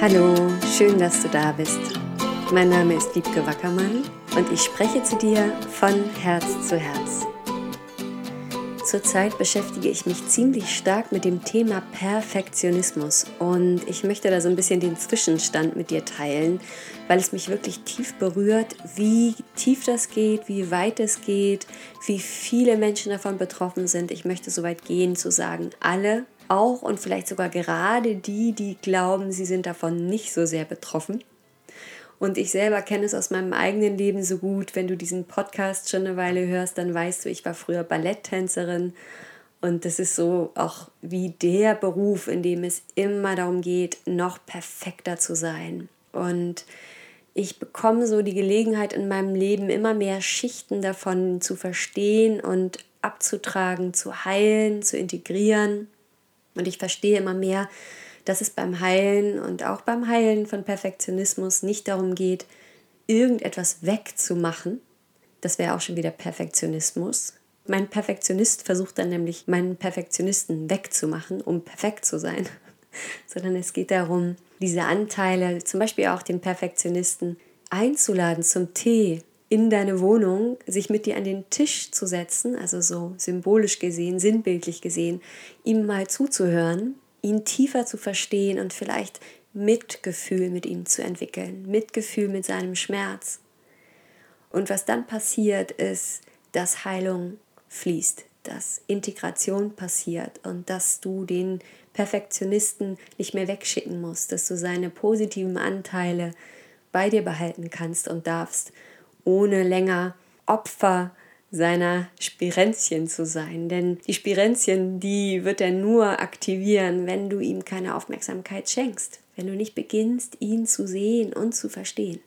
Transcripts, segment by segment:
Hallo, schön, dass du da bist. Mein Name ist Wiebke Wackermann und ich spreche zu dir von Herz zu Herz. Zurzeit beschäftige ich mich ziemlich stark mit dem Thema Perfektionismus und ich möchte da so ein bisschen den Zwischenstand mit dir teilen, weil es mich wirklich tief berührt, wie tief das geht, wie weit es geht, wie viele Menschen davon betroffen sind. Ich möchte so weit gehen zu sagen, alle auch und vielleicht sogar gerade die, die glauben, sie sind davon nicht so sehr betroffen. Und ich selber kenne es aus meinem eigenen Leben so gut. Wenn du diesen Podcast schon eine Weile hörst, dann weißt du, ich war früher Balletttänzerin. Und das ist so auch wie der Beruf, in dem es immer darum geht, noch perfekter zu sein. Und ich bekomme so die Gelegenheit in meinem Leben immer mehr Schichten davon zu verstehen und abzutragen, zu heilen, zu integrieren. Und ich verstehe immer mehr, dass es beim Heilen und auch beim Heilen von Perfektionismus nicht darum geht, irgendetwas wegzumachen. Das wäre auch schon wieder Perfektionismus. Mein Perfektionist versucht dann nämlich, meinen Perfektionisten wegzumachen, um perfekt zu sein. Sondern es geht darum, diese Anteile, zum Beispiel auch den Perfektionisten, einzuladen zum Tee in deine Wohnung, sich mit dir an den Tisch zu setzen, also so symbolisch gesehen, sinnbildlich gesehen, ihm mal zuzuhören, ihn tiefer zu verstehen und vielleicht Mitgefühl mit ihm zu entwickeln, Mitgefühl mit seinem Schmerz. Und was dann passiert, ist, dass Heilung fließt, dass Integration passiert und dass du den Perfektionisten nicht mehr wegschicken musst, dass du seine positiven Anteile bei dir behalten kannst und darfst, ohne länger Opfer seiner Spirenzchen zu sein. Denn die Spirenzchen, die wird er nur aktivieren, wenn du ihm keine Aufmerksamkeit schenkst, wenn du nicht beginnst, ihn zu sehen und zu verstehen.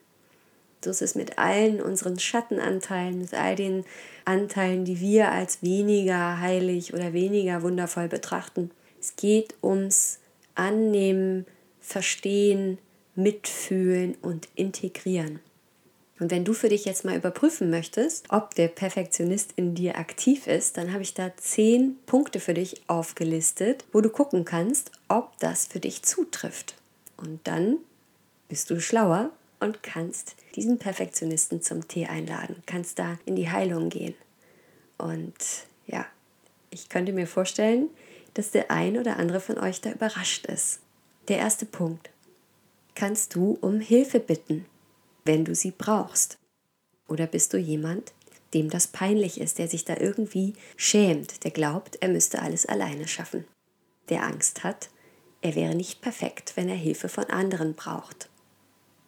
So ist es mit allen unseren Schattenanteilen, mit all den Anteilen, die wir als weniger heilig oder weniger wundervoll betrachten. Es geht ums Annehmen, Verstehen, Mitfühlen und Integrieren. Und wenn du für dich jetzt mal überprüfen möchtest, ob der Perfektionist in dir aktiv ist, dann habe ich da zehn Punkte für dich aufgelistet, wo du gucken kannst, ob das für dich zutrifft. Und dann bist du schlauer und kannst diesen Perfektionisten zum Tee einladen, kannst da in die Heilung gehen. Und ja, ich könnte mir vorstellen, dass der ein oder andere von euch da überrascht ist. Der erste Punkt. Kannst du um Hilfe bitten? Wenn du sie brauchst? Oder bist du jemand, dem das peinlich ist, der sich da irgendwie schämt, der glaubt, er müsste alles alleine schaffen, der Angst hat, er wäre nicht perfekt, wenn er Hilfe von anderen braucht?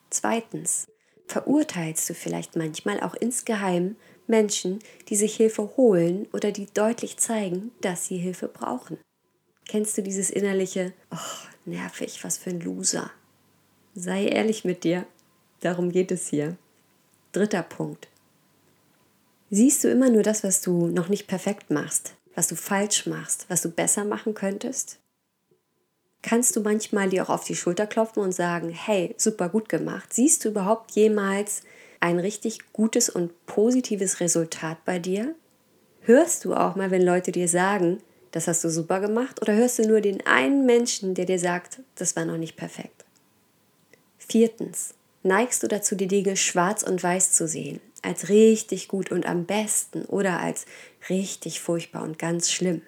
Zweitens, verurteilst du vielleicht manchmal auch insgeheim Menschen, die sich Hilfe holen oder die deutlich zeigen, dass sie Hilfe brauchen? Kennst du dieses innerliche, oh, nervig, was für ein Loser? Sei ehrlich mit dir Darum geht es hier. Dritter Punkt. Siehst du immer nur das, was du noch nicht perfekt machst, was du falsch machst, was du besser machen könntest? Kannst du manchmal dir auch auf die Schulter klopfen und sagen, hey, super gut gemacht. Siehst du überhaupt jemals ein richtig gutes und positives Resultat bei dir? Hörst du auch mal, wenn Leute dir sagen, das hast du super gemacht? Oder hörst du nur den einen Menschen, der dir sagt, das war noch nicht perfekt? Viertens, neigst du dazu, die Dinge schwarz und weiß zu sehen, als richtig gut und am besten oder als richtig furchtbar und ganz schlimm?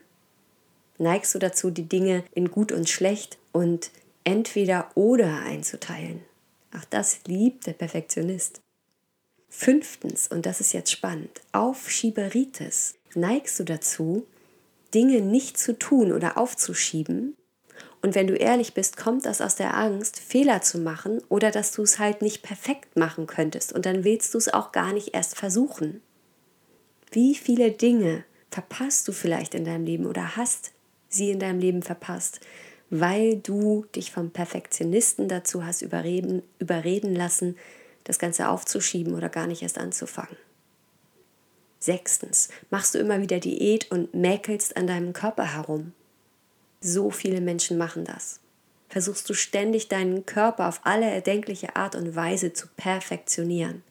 Neigst du dazu, die Dinge in gut und schlecht und entweder oder einzuteilen? Auch das liebt der Perfektionist. Fünftens, und das ist jetzt spannend, Aufschieberitis. Neigst du dazu, Dinge nicht zu tun oder aufzuschieben, und wenn du ehrlich bist, kommt das aus der Angst, Fehler zu machen oder dass du es halt nicht perfekt machen könntest. Und dann willst du es auch gar nicht erst versuchen. Wie viele Dinge verpasst du vielleicht in deinem Leben oder hast sie in deinem Leben verpasst, weil du dich vom Perfektionisten dazu hast überreden, überreden lassen, das Ganze aufzuschieben oder gar nicht erst anzufangen. Sechstens, machst du immer wieder Diät und mäkelst an deinem Körper herum. So viele Menschen machen das. Versuchst du ständig deinen Körper auf alle erdenkliche Art und Weise zu perfektionieren.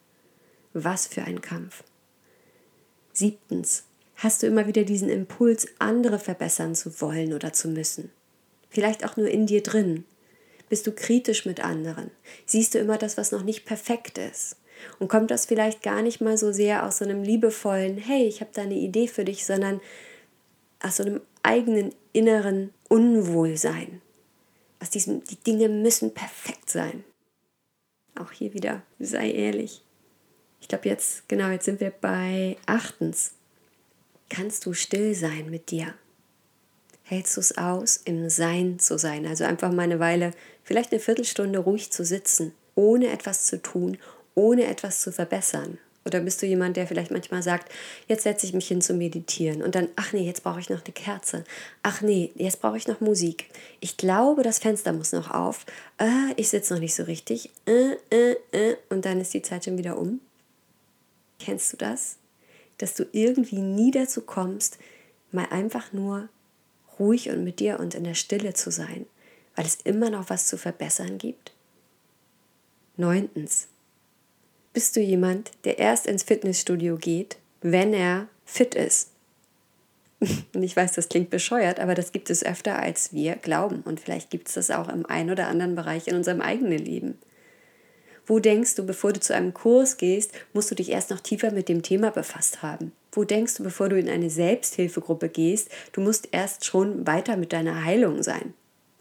Was für ein Kampf. Siebtens, hast du immer wieder diesen Impuls, andere verbessern zu wollen oder zu müssen. Vielleicht auch nur in dir drin. Bist du kritisch mit anderen? Siehst du immer das, was noch nicht perfekt ist? Und kommt das vielleicht gar nicht mal so sehr aus so einem liebevollen, hey, ich habe da eine Idee für dich, sondern aus so einem eigenen inneren Unwohlsein. Aus diesem, die Dinge müssen perfekt sein. Auch hier wieder, sei ehrlich. Ich glaube jetzt, genau, jetzt sind wir bei achtens. Kannst du still sein mit dir? Hältst du es aus, im Sein zu sein? Also einfach mal eine Weile, vielleicht eine Viertelstunde ruhig zu sitzen, ohne etwas zu tun, ohne etwas zu verbessern. Oder bist du jemand, der vielleicht manchmal sagt, jetzt setze ich mich hin zu meditieren und dann, ach nee, jetzt brauche ich noch eine Kerze. Ach nee, jetzt brauche ich noch Musik. Ich glaube, das Fenster muss noch auf. Äh, ich sitze noch nicht so richtig. Äh, äh, äh. Und dann ist die Zeit schon wieder um. Kennst du das? Dass du irgendwie nie dazu kommst, mal einfach nur ruhig und mit dir und in der Stille zu sein, weil es immer noch was zu verbessern gibt? Neuntens, bist du jemand, der erst ins Fitnessstudio geht, wenn er fit ist? Und ich weiß, das klingt bescheuert, aber das gibt es öfter, als wir glauben. Und vielleicht gibt es das auch im einen oder anderen Bereich in unserem eigenen Leben. Wo denkst du, bevor du zu einem Kurs gehst, musst du dich erst noch tiefer mit dem Thema befasst haben? Wo denkst du, bevor du in eine Selbsthilfegruppe gehst, du musst erst schon weiter mit deiner Heilung sein?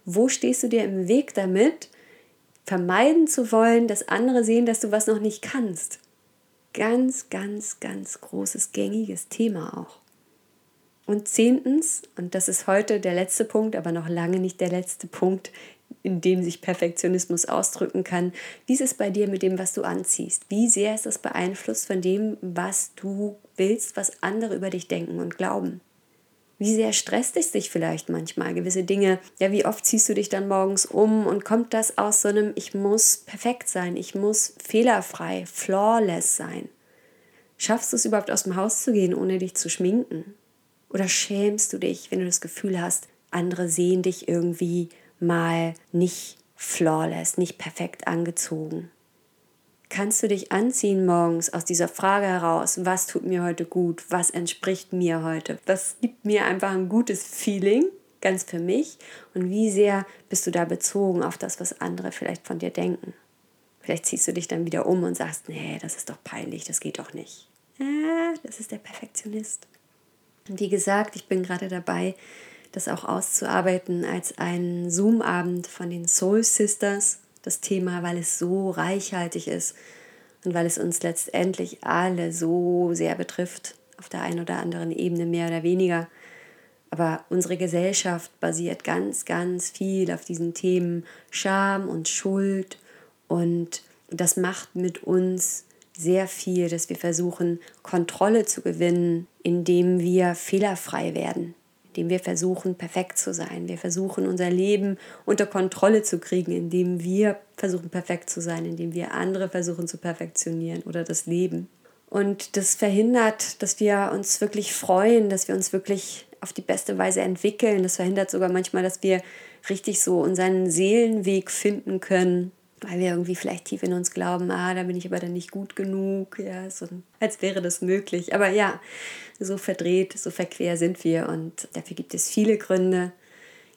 Wo stehst du dir im Weg damit, vermeiden zu wollen, dass andere sehen, dass du was noch nicht kannst. Ganz, ganz, ganz großes, gängiges Thema auch. Und zehntens, und das ist heute der letzte Punkt, aber noch lange nicht der letzte Punkt, in dem sich Perfektionismus ausdrücken kann. Wie ist es bei dir mit dem, was du anziehst? Wie sehr ist das beeinflusst von dem, was du willst, was andere über dich denken und glauben? Wie sehr stresst es dich vielleicht manchmal, gewisse Dinge? Ja, wie oft ziehst du dich dann morgens um und kommt das aus so einem, ich muss perfekt sein, ich muss fehlerfrei, flawless sein? Schaffst du es überhaupt aus dem Haus zu gehen, ohne dich zu schminken? Oder schämst du dich, wenn du das Gefühl hast, andere sehen dich irgendwie mal nicht flawless, nicht perfekt angezogen? Kannst du dich anziehen morgens aus dieser Frage heraus, was tut mir heute gut, was entspricht mir heute, was gibt mir einfach ein gutes Feeling, ganz für mich und wie sehr bist du da bezogen auf das, was andere vielleicht von dir denken. Vielleicht ziehst du dich dann wieder um und sagst, nee, das ist doch peinlich, das geht doch nicht. Ja, das ist der Perfektionist. Und wie gesagt, ich bin gerade dabei, das auch auszuarbeiten als einen Zoom-Abend von den Soul Sisters das Thema, weil es so reichhaltig ist und weil es uns letztendlich alle so sehr betrifft, auf der einen oder anderen Ebene mehr oder weniger. Aber unsere Gesellschaft basiert ganz, ganz viel auf diesen Themen Scham und Schuld und das macht mit uns sehr viel, dass wir versuchen, Kontrolle zu gewinnen, indem wir fehlerfrei werden indem wir versuchen, perfekt zu sein. Wir versuchen, unser Leben unter Kontrolle zu kriegen, indem wir versuchen, perfekt zu sein, indem wir andere versuchen zu perfektionieren oder das Leben. Und das verhindert, dass wir uns wirklich freuen, dass wir uns wirklich auf die beste Weise entwickeln. Das verhindert sogar manchmal, dass wir richtig so unseren Seelenweg finden können, weil wir irgendwie vielleicht tief in uns glauben, ah, da bin ich aber dann nicht gut genug, ja, so, als wäre das möglich. Aber ja, so verdreht, so verquer sind wir und dafür gibt es viele Gründe,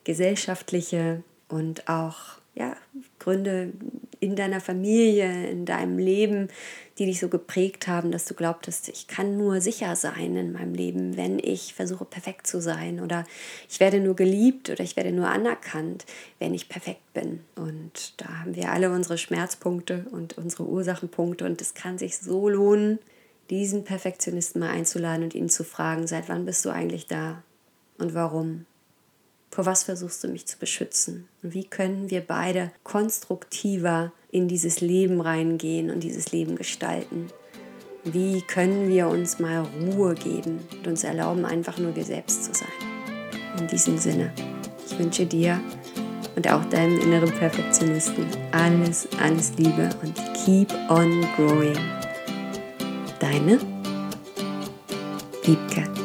gesellschaftliche und auch ja, Gründe in deiner Familie, in deinem Leben, die dich so geprägt haben, dass du glaubtest, ich kann nur sicher sein in meinem Leben, wenn ich versuche perfekt zu sein oder ich werde nur geliebt oder ich werde nur anerkannt, wenn ich perfekt bin. Und da haben wir alle unsere Schmerzpunkte und unsere Ursachenpunkte und es kann sich so lohnen, diesen Perfektionisten mal einzuladen und ihn zu fragen, seit wann bist du eigentlich da und warum? Vor was versuchst du mich zu beschützen? Wie können wir beide konstruktiver in dieses Leben reingehen und dieses Leben gestalten? Wie können wir uns mal Ruhe geben und uns erlauben, einfach nur wir selbst zu sein? In diesem Sinne, ich wünsche dir und auch deinem inneren Perfektionisten alles, alles Liebe und keep on growing. Deine Wiebke.